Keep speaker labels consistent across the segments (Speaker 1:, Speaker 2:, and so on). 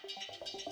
Speaker 1: Thank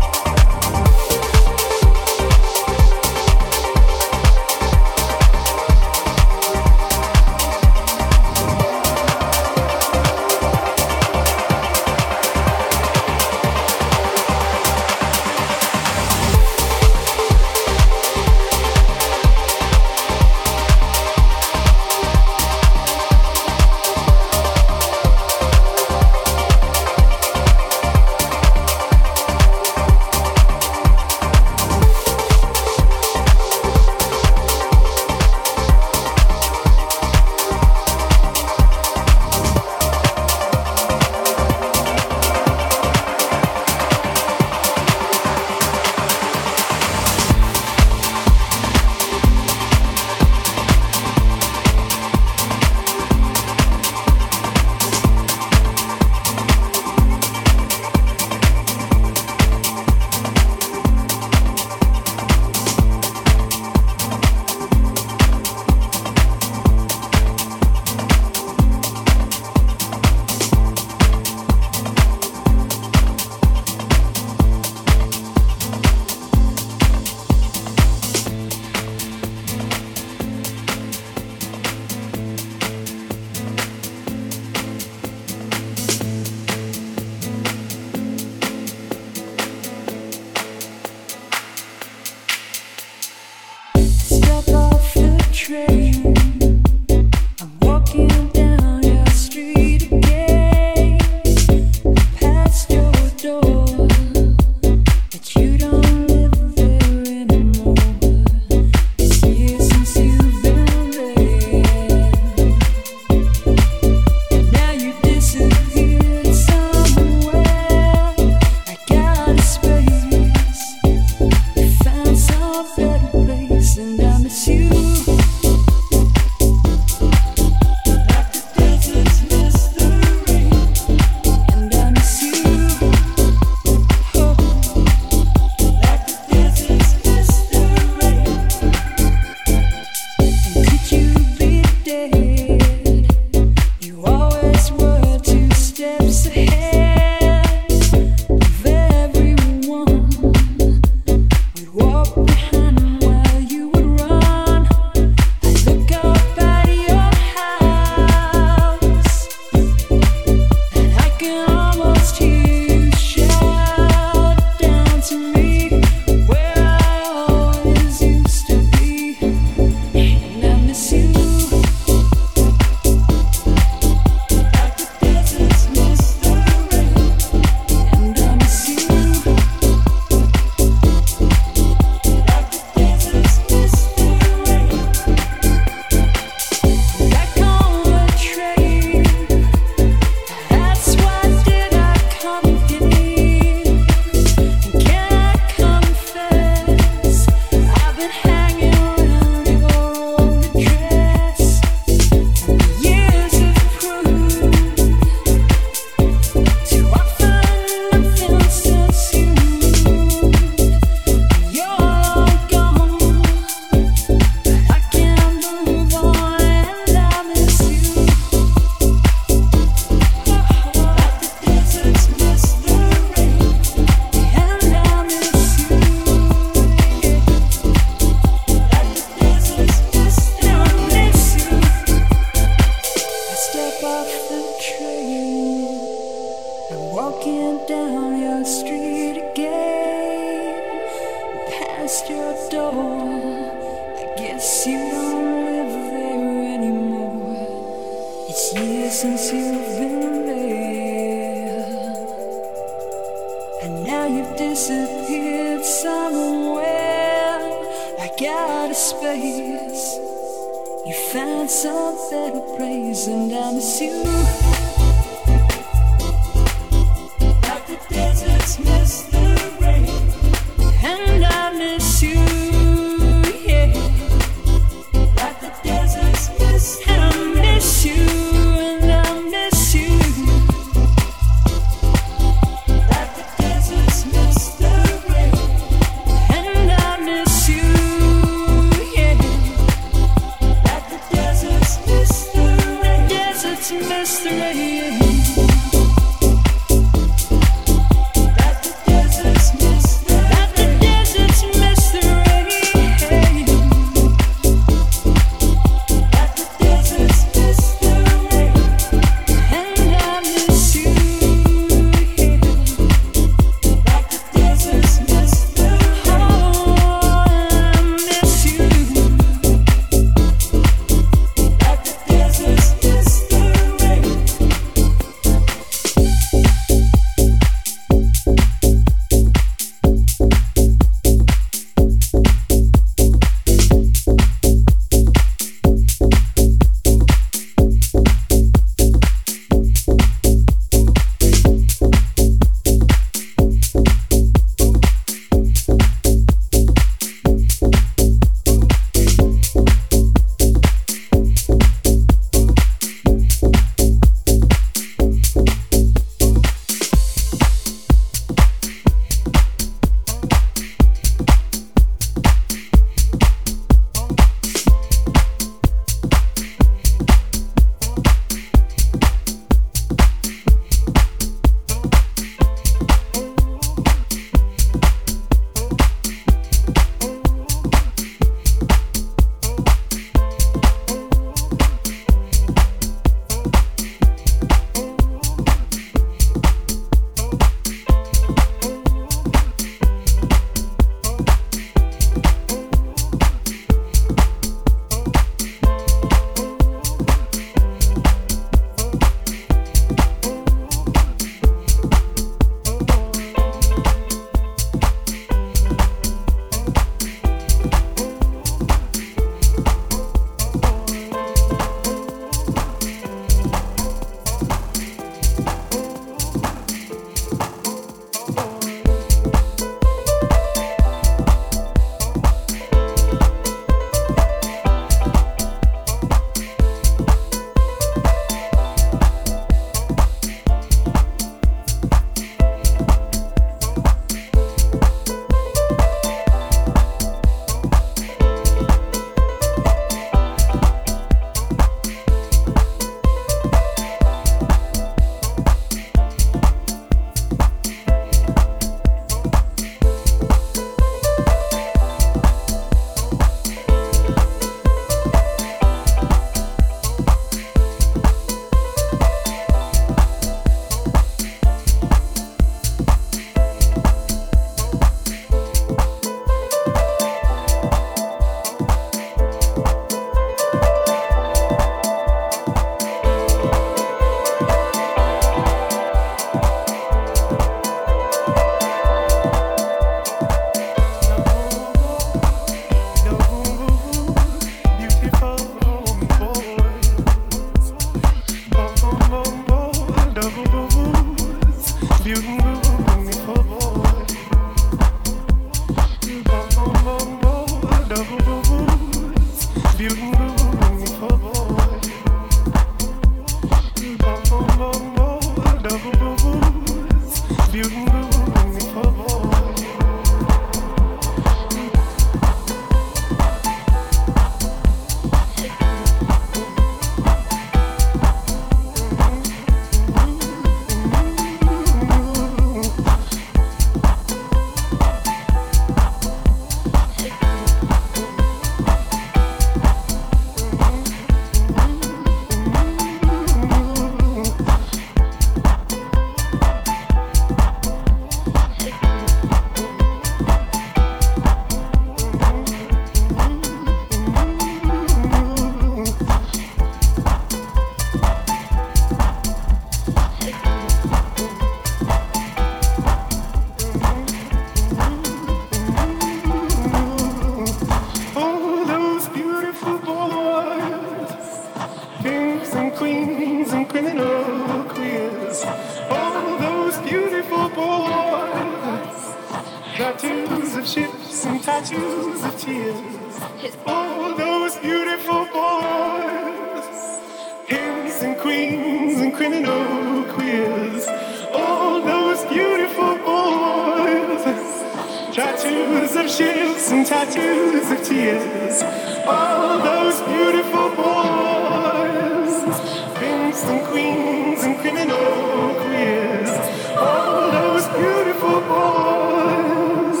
Speaker 1: kings and criminal queers, all those beautiful boys,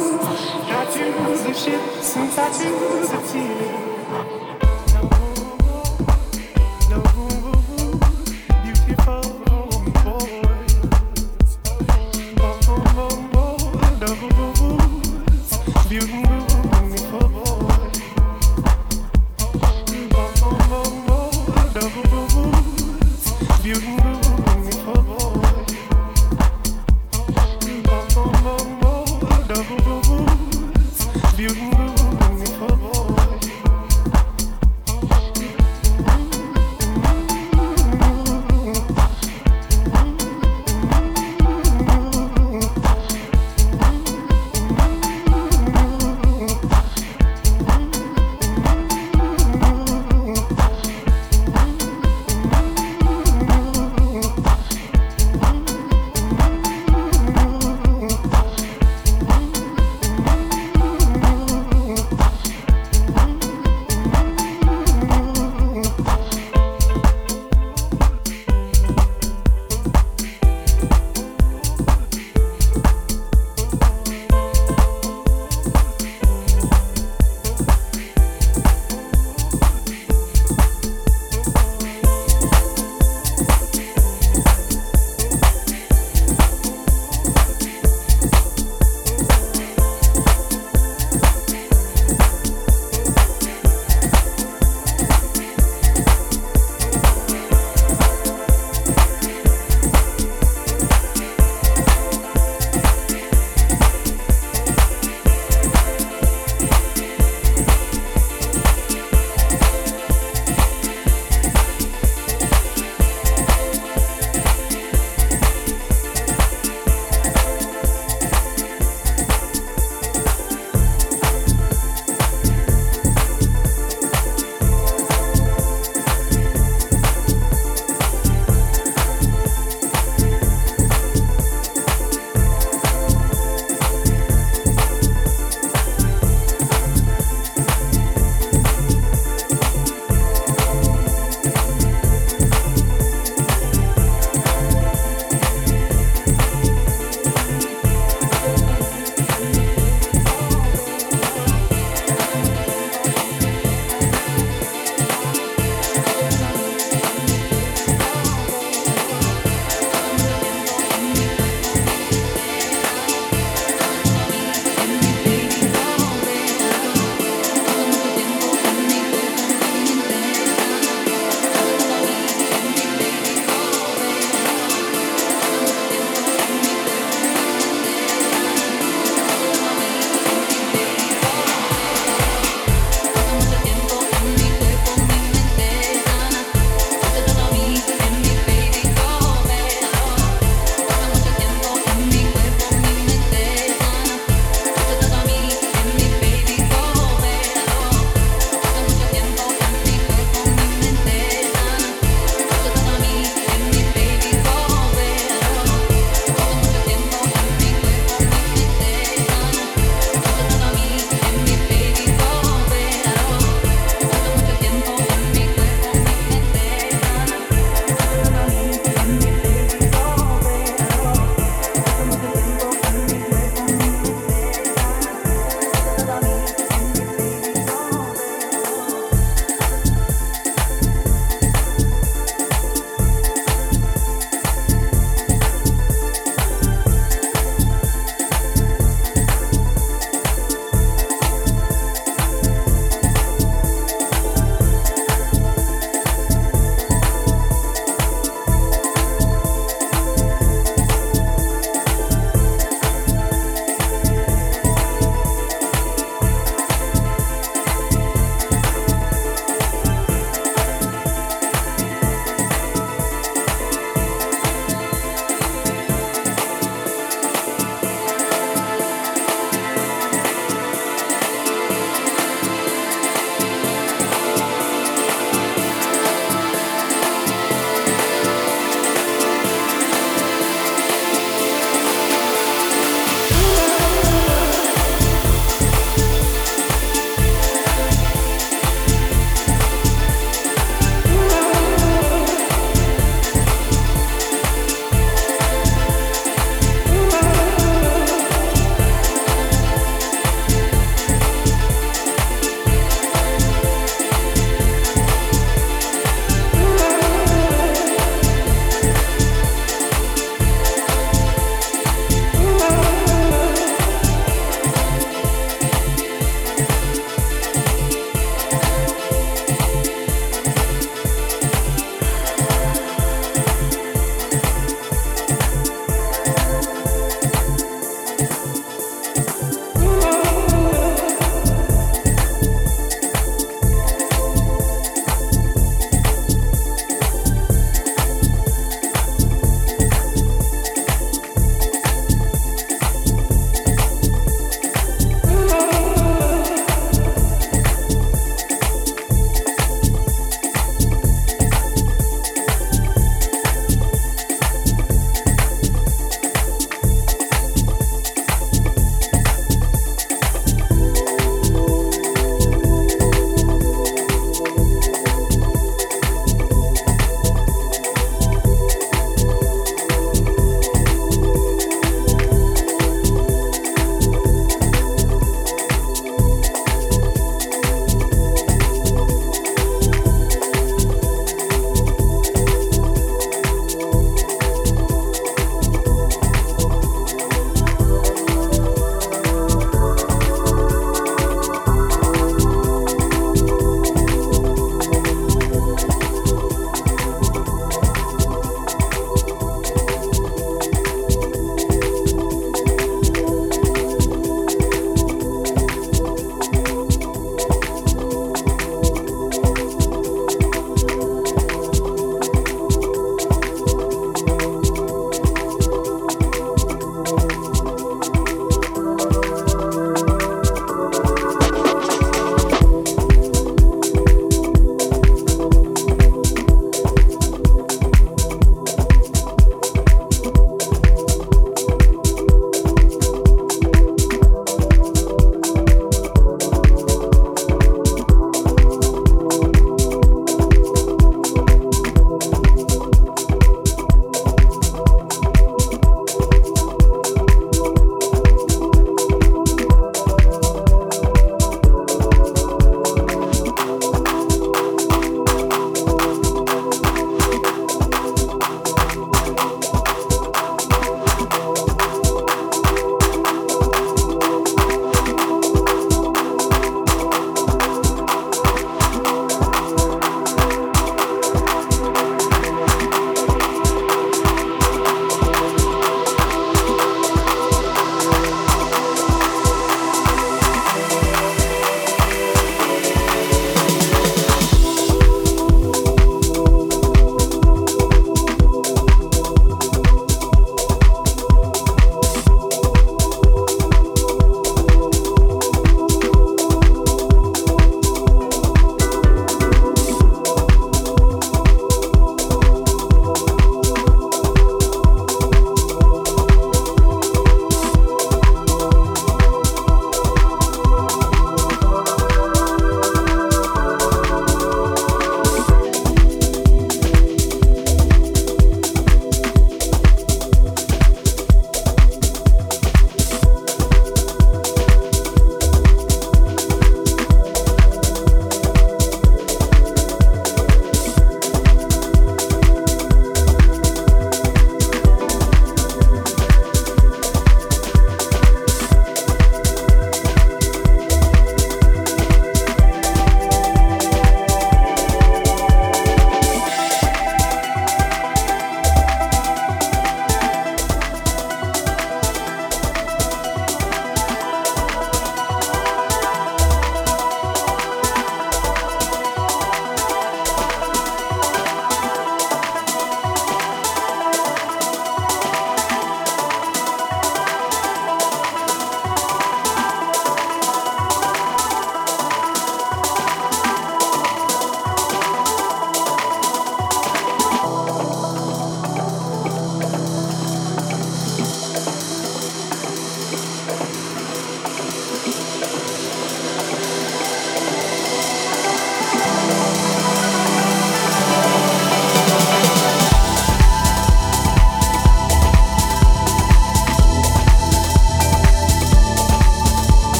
Speaker 1: tattoos of ships and tattoos of tears.